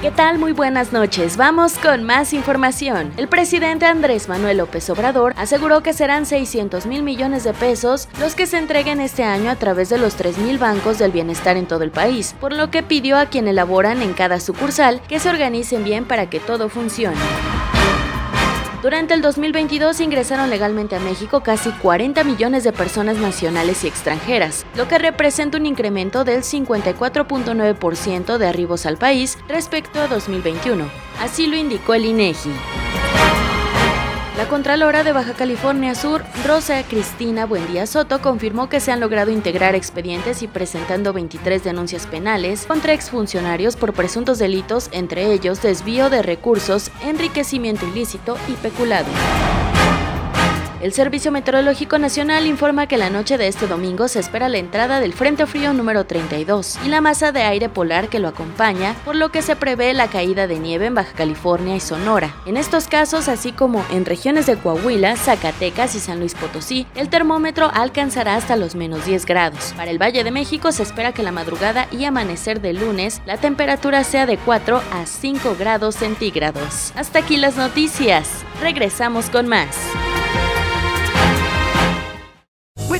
¿Qué tal? Muy buenas noches. Vamos con más información. El presidente Andrés Manuel López Obrador aseguró que serán 600 mil millones de pesos los que se entreguen este año a través de los 3 mil bancos del bienestar en todo el país, por lo que pidió a quien elaboran en cada sucursal que se organicen bien para que todo funcione. Durante el 2022 ingresaron legalmente a México casi 40 millones de personas nacionales y extranjeras, lo que representa un incremento del 54.9% de arribos al país respecto a 2021. Así lo indicó el INEGI. La Contralora de Baja California Sur, Rosa Cristina Buendía Soto, confirmó que se han logrado integrar expedientes y presentando 23 denuncias penales contra exfuncionarios por presuntos delitos, entre ellos desvío de recursos, enriquecimiento ilícito y peculado. El Servicio Meteorológico Nacional informa que la noche de este domingo se espera la entrada del Frente Frío número 32 y la masa de aire polar que lo acompaña, por lo que se prevé la caída de nieve en Baja California y Sonora. En estos casos, así como en regiones de Coahuila, Zacatecas y San Luis Potosí, el termómetro alcanzará hasta los menos 10 grados. Para el Valle de México se espera que la madrugada y amanecer del lunes la temperatura sea de 4 a 5 grados centígrados. Hasta aquí las noticias. Regresamos con más.